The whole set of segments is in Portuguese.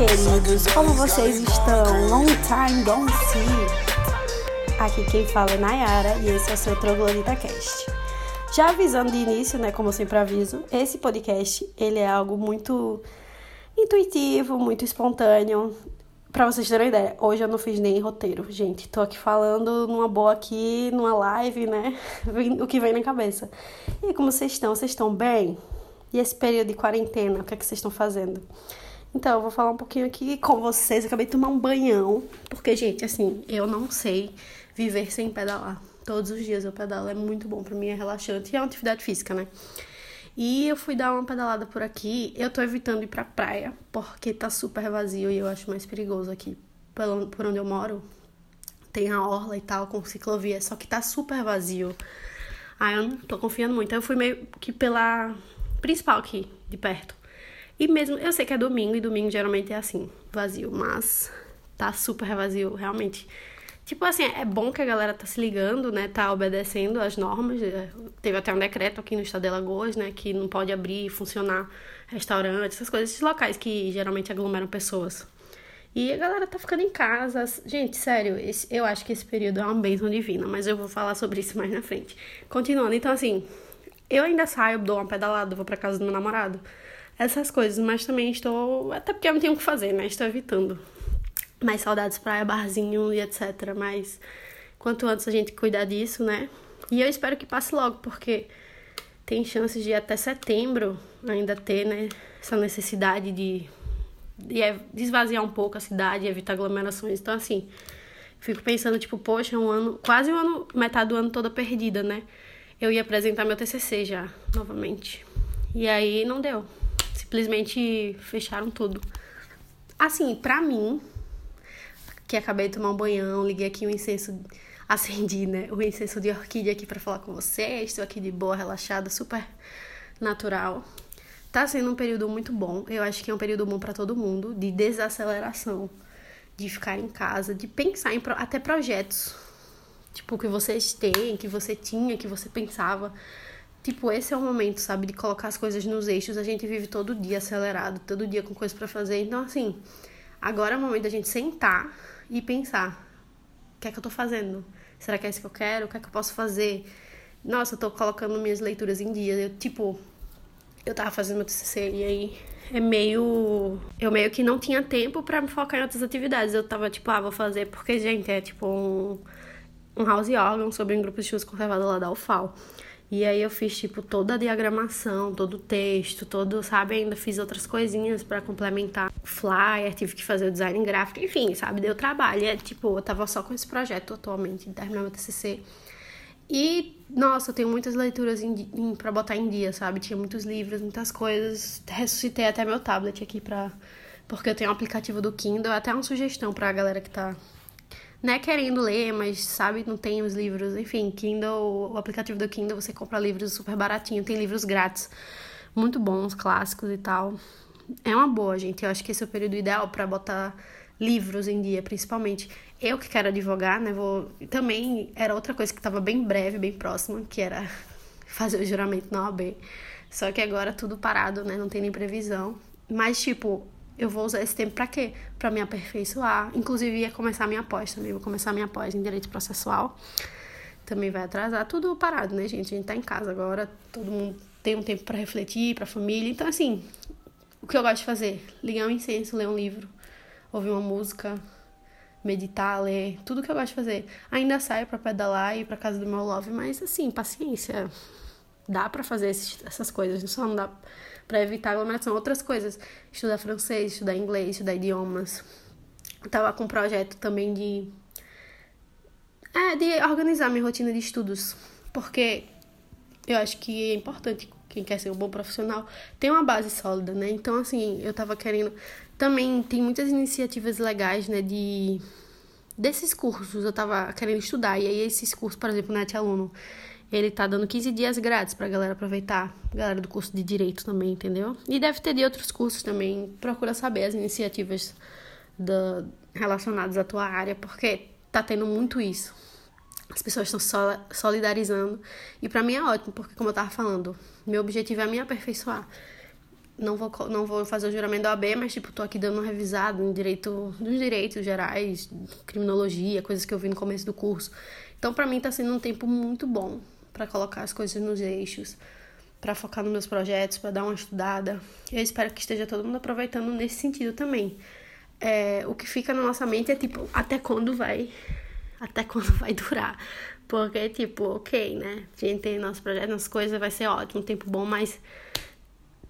Queridos, como vocês estão? Long time don't see. Aqui quem fala é Nayara e esse é o seu Troglodita Cast. Já avisando de início, né, como eu sempre aviso, esse podcast, ele é algo muito intuitivo, muito espontâneo. Pra vocês terem uma ideia, hoje eu não fiz nem roteiro, gente. Tô aqui falando numa boa aqui, numa live, né? o que vem na cabeça. E como vocês estão? Vocês estão bem? E esse período de quarentena, o que é que vocês estão fazendo? Então, eu vou falar um pouquinho aqui com vocês. Eu acabei de tomar um banhão, porque, gente, assim, eu não sei viver sem pedalar. Todos os dias eu pedalo, é muito bom para mim, é relaxante e é uma atividade física, né? E eu fui dar uma pedalada por aqui. Eu tô evitando ir pra praia, porque tá super vazio e eu acho mais perigoso aqui. Por onde eu moro, tem a orla e tal, com ciclovia, só que tá super vazio. Aí eu não tô confiando muito. Aí eu fui meio que pela principal aqui, de perto. E mesmo, eu sei que é domingo, e domingo geralmente é assim, vazio, mas tá super vazio, realmente. Tipo assim, é bom que a galera tá se ligando, né? Tá obedecendo as normas. É, teve até um decreto aqui no estado de Alagoas, né? Que não pode abrir e funcionar restaurantes, essas coisas, esses locais que geralmente aglomeram pessoas. E a galera tá ficando em casa. Gente, sério, esse, eu acho que esse período é uma bênção divina, mas eu vou falar sobre isso mais na frente. Continuando, então assim, eu ainda saio, dou uma pedalada, vou pra casa do meu namorado. Essas coisas, mas também estou. Até porque eu não tenho o que fazer, né? Estou evitando mais saudades praia, barzinho e etc. Mas quanto antes a gente cuidar disso, né? E eu espero que passe logo, porque tem chances de até setembro ainda ter, né, essa necessidade de, de esvaziar um pouco a cidade, evitar aglomerações. Então, assim, fico pensando, tipo, poxa, um ano, quase um ano, metade do ano toda perdida, né? Eu ia apresentar meu TCC já, novamente. E aí não deu. Simplesmente fecharam tudo. Assim, pra mim, que acabei de tomar um banhão, liguei aqui o incenso, acendi, né? O incenso de orquídea aqui para falar com vocês. Estou aqui de boa, relaxada, super natural. Tá sendo um período muito bom. Eu acho que é um período bom para todo mundo, de desaceleração, de ficar em casa, de pensar em até projetos. Tipo, que vocês têm, que você tinha, que você pensava. Tipo, esse é o momento, sabe, de colocar as coisas nos eixos. A gente vive todo dia acelerado, todo dia com coisas para fazer. Então, assim, agora é o momento da gente sentar e pensar: o que é que eu tô fazendo? Será que é isso que eu quero? O que é que eu posso fazer? Nossa, eu tô colocando minhas leituras em dia. Eu, tipo, eu tava fazendo meu TCC e aí é meio. Eu meio que não tinha tempo para me focar em outras atividades. Eu tava tipo, ah, vou fazer porque, gente, é tipo um, um house organ sobre um grupo de estudos conservador lá da UFAL. E aí eu fiz, tipo, toda a diagramação, todo o texto, todo, sabe? Ainda fiz outras coisinhas para complementar o flyer, tive que fazer o design gráfico, enfim, sabe? Deu trabalho. É, tipo, eu tava só com esse projeto atualmente, terminar meu TCC. E, nossa, eu tenho muitas leituras em, em, pra botar em dia, sabe? Tinha muitos livros, muitas coisas. Ressuscitei até meu tablet aqui pra... Porque eu tenho um aplicativo do Kindle, até uma sugestão pra galera que tá né, querendo ler, mas sabe, não tem os livros. Enfim, Kindle, o aplicativo do Kindle, você compra livros super baratinho, tem livros grátis, muito bons, clássicos e tal. É uma boa, gente. Eu acho que esse é o período ideal para botar livros em dia, principalmente. Eu que quero advogar, né, vou também era outra coisa que estava bem breve, bem próxima, que era fazer o juramento na OAB. Só que agora tudo parado, né, não tem nem previsão. Mas tipo, eu vou usar esse tempo para quê? Para me aperfeiçoar. Inclusive, ia começar minha pós também. Vou começar minha pós em direito processual. Também vai atrasar. Tudo parado, né, gente? A gente tá em casa agora. Todo mundo tem um tempo para refletir, para família. Então, assim, o que eu gosto de fazer? Ligar um incenso, ler um livro, ouvir uma música, meditar, ler, tudo que eu gosto de fazer. Ainda saio para pedalar e ir para casa do meu love, mas assim, paciência. Dá para fazer esses, essas coisas, só não dá para evitar aglomeração. Outras coisas, estudar francês, estudar inglês, estudar idiomas. Eu tava com um projeto também de é, de organizar minha rotina de estudos, porque eu acho que é importante quem quer ser um bom profissional ter uma base sólida, né? Então, assim, eu tava querendo também tem muitas iniciativas legais, né, de desses cursos eu tava querendo estudar e aí esses cursos, por exemplo, Net Aluno, ele tá dando 15 dias grátis pra galera aproveitar. Galera do curso de Direito também, entendeu? E deve ter de outros cursos também. Procura saber as iniciativas do, relacionadas à tua área, porque tá tendo muito isso. As pessoas estão solidarizando. E para mim é ótimo, porque como eu tava falando, meu objetivo é me aperfeiçoar. não vou, não vou fazer o juramento da OAB, mas, tipo, tô aqui dando uma revisada em direito, nos direitos gerais, criminologia, coisas que eu vi no começo do curso. Então, para mim, tá sendo um tempo muito bom para colocar as coisas nos eixos, para focar nos meus projetos, para dar uma estudada. Eu espero que esteja todo mundo aproveitando nesse sentido também. É, o que fica na nossa mente é, tipo, até quando vai até quando vai durar. Porque, tipo, ok, né? A gente tem nosso projeto, nossas coisas, vai ser ótimo, tempo bom, mas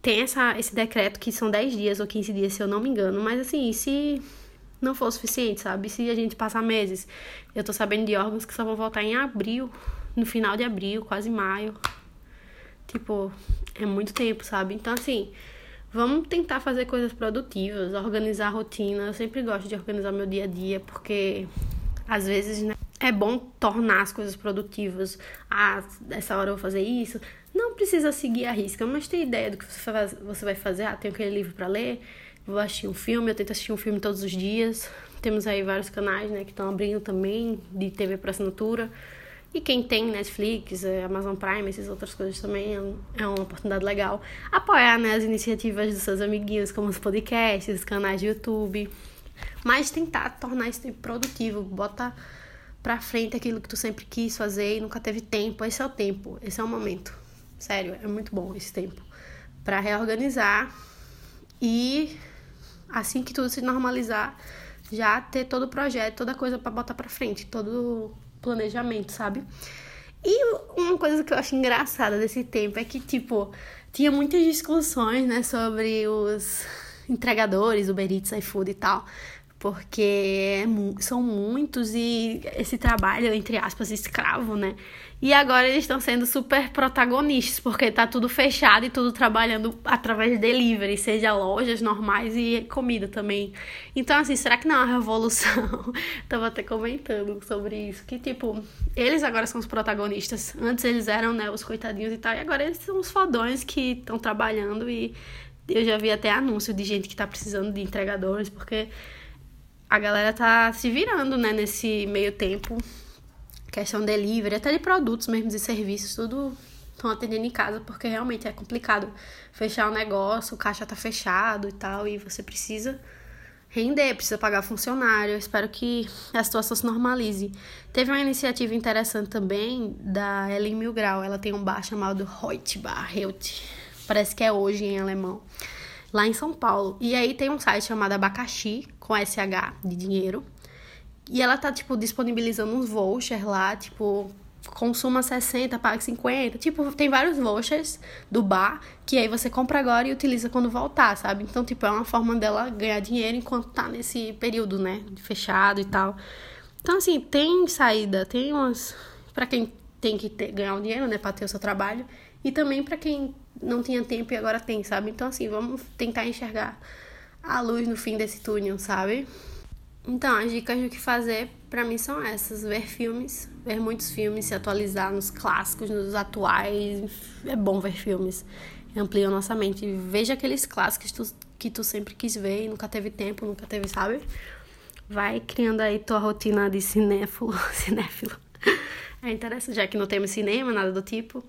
tem essa, esse decreto que são 10 dias ou 15 dias, se eu não me engano. Mas, assim, se não for suficiente, sabe? Se a gente passar meses. Eu tô sabendo de órgãos que só vão voltar em abril, no final de abril, quase maio. Tipo, é muito tempo, sabe? Então, assim, vamos tentar fazer coisas produtivas, organizar a rotina. Eu sempre gosto de organizar meu dia a dia, porque às vezes, né, é bom tornar as coisas produtivas. Ah, essa hora eu vou fazer isso. Não precisa seguir a risca, mas ter ideia do que você vai fazer. Ah, tenho aquele livro para ler, vou assistir um filme, eu tento assistir um filme todos os dias. Temos aí vários canais, né, que estão abrindo também de TV para assinatura. E quem tem Netflix, é, Amazon Prime, essas outras coisas também é, é uma oportunidade legal. Apoiar né, as iniciativas dos seus amiguinhos, como os podcasts, os canais de YouTube. Mas tentar tornar isso produtivo, bota pra frente aquilo que tu sempre quis fazer e nunca teve tempo. Esse é o tempo, esse é o momento. Sério, é muito bom esse tempo para reorganizar e assim que tudo se normalizar, já ter todo o projeto, toda coisa para botar para frente, todo planejamento, sabe? E uma coisa que eu acho engraçada desse tempo é que, tipo, tinha muitas discussões, né, sobre os entregadores, Uber Eats, iFood e tal, porque é são muitos e esse trabalho, entre aspas, escravo, né? E agora eles estão sendo super protagonistas, porque tá tudo fechado e tudo trabalhando através de delivery, seja lojas normais e comida também. Então, assim, será que não é uma revolução? Tava até comentando sobre isso, que tipo, eles agora são os protagonistas. Antes eles eram, né, os coitadinhos e tal, e agora eles são os fodões que estão trabalhando e eu já vi até anúncio de gente que tá precisando de entregadores, porque a galera tá se virando, né, nesse meio tempo. Questão delivery, até de produtos mesmo, de serviços, tudo estão atendendo em casa, porque realmente é complicado fechar o um negócio, o caixa tá fechado e tal, e você precisa render, precisa pagar funcionário. Eu espero que a situação se normalize. Teve uma iniciativa interessante também da Ellen Milgrau, ela tem um bar chamado Reutbar, Reut parece que é hoje em alemão, lá em São Paulo. E aí tem um site chamado Abacaxi, com SH de dinheiro. E ela tá, tipo, disponibilizando uns vouchers lá, tipo, consuma 60, pague 50. Tipo, tem vários vouchers do bar que aí você compra agora e utiliza quando voltar, sabe? Então, tipo, é uma forma dela ganhar dinheiro enquanto tá nesse período, né? Fechado e tal. Então, assim, tem saída, tem umas. para quem tem que ter, ganhar um dinheiro, né? Pra ter o seu trabalho. E também para quem não tinha tempo e agora tem, sabe? Então, assim, vamos tentar enxergar a luz no fim desse túnel, sabe? Então, as dicas do que fazer para mim são essas: ver filmes, ver muitos filmes, se atualizar nos clássicos, nos atuais. É bom ver filmes, amplia nossa mente. Veja aqueles clássicos que tu, que tu sempre quis ver e nunca teve tempo, nunca teve, sabe? Vai criando aí tua rotina de cinéfilo. cinéfilo. É interessante, já que não temos cinema, nada do tipo.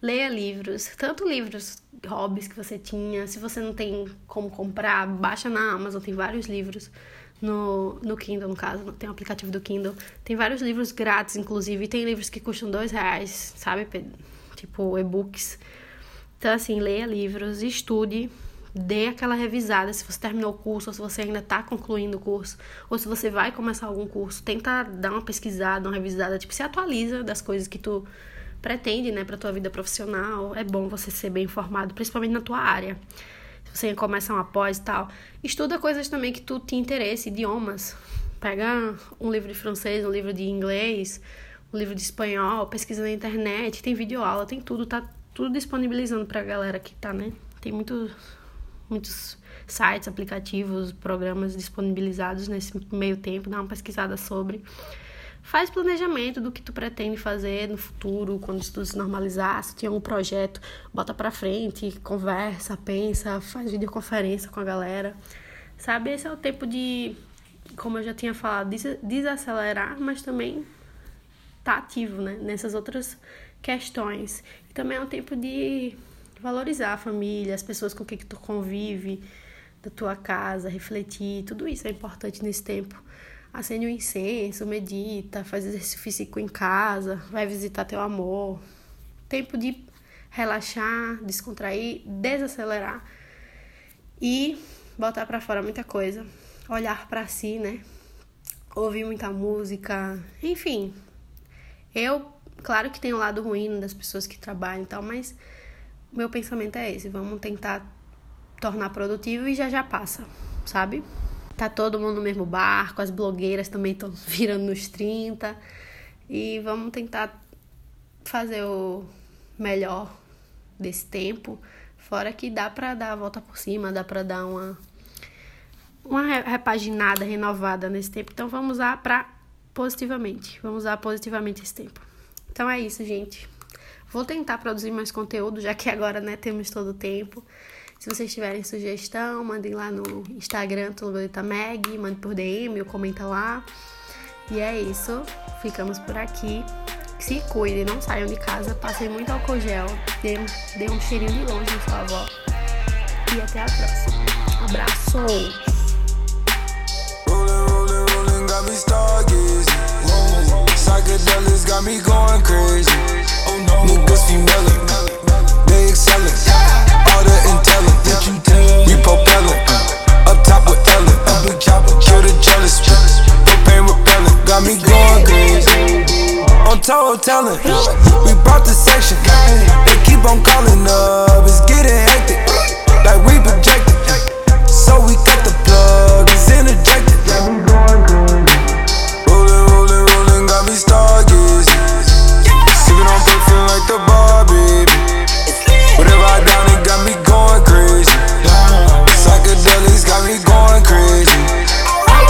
Leia livros, tanto livros, hobbies que você tinha. Se você não tem como comprar, baixa na Amazon, tem vários livros. No, no Kindle, no caso, tem um aplicativo do Kindle. Tem vários livros grátis, inclusive. Tem livros que custam dois reais, sabe? Tipo, e-books. Então, assim, leia livros, estude, dê aquela revisada se você terminou o curso, ou se você ainda está concluindo o curso, ou se você vai começar algum curso, tenta dar uma pesquisada, uma revisada, tipo, se atualiza das coisas que tu pretende, né, para tua vida profissional. É bom você ser bem informado, principalmente na tua área. Se você começa uma pós e tal, estuda coisas também que tu te interesse, idiomas. Pega um livro de francês, um livro de inglês, um livro de espanhol, pesquisa na internet, tem vídeo aula, tem tudo, tá tudo disponibilizando pra galera que tá, né? Tem muito, muitos sites, aplicativos, programas disponibilizados nesse meio tempo, dá uma pesquisada sobre. Faz planejamento do que tu pretende fazer no futuro, quando tudo se normalizar, se tinha um projeto, bota pra frente, conversa, pensa, faz videoconferência com a galera. Sabe, esse é o tempo de, como eu já tinha falado, desacelerar, mas também tá ativo, né, nessas outras questões. E também é o tempo de valorizar a família, as pessoas com quem tu convive, da tua casa, refletir, tudo isso é importante nesse tempo. Acende um incenso, medita, faz exercício físico em casa, vai visitar teu amor. Tempo de relaxar, descontrair, desacelerar e botar para fora muita coisa, olhar para si, né? Ouvir muita música, enfim. Eu, claro que tem um lado ruim das pessoas que trabalham e tal, mas meu pensamento é esse, vamos tentar tornar produtivo e já já passa, sabe? Tá todo mundo no mesmo barco, as blogueiras também estão virando nos 30 e vamos tentar fazer o melhor desse tempo, fora que dá para dar a volta por cima, dá para dar uma uma repaginada, renovada nesse tempo. Então vamos usar para positivamente. Vamos usar positivamente esse tempo. Então é isso, gente. Vou tentar produzir mais conteúdo, já que agora, né, temos todo o tempo. Se vocês tiverem sugestão, mandem lá no Instagram, Tulbolita Mag, mande por DM ou comenta lá. E é isso. Ficamos por aqui. Se cuidem, não saiam de casa, passem muito álcool gel, dê, um cheirinho de longe sua avó. E até a próxima. Abraço! got me. Psychedelics got me going crazy. Niggas female, they excellent. All the intelligence, we propelling. Up top with Ellen, kill the jealous. Propane repellent, got me going crazy. On total talent, we brought the section.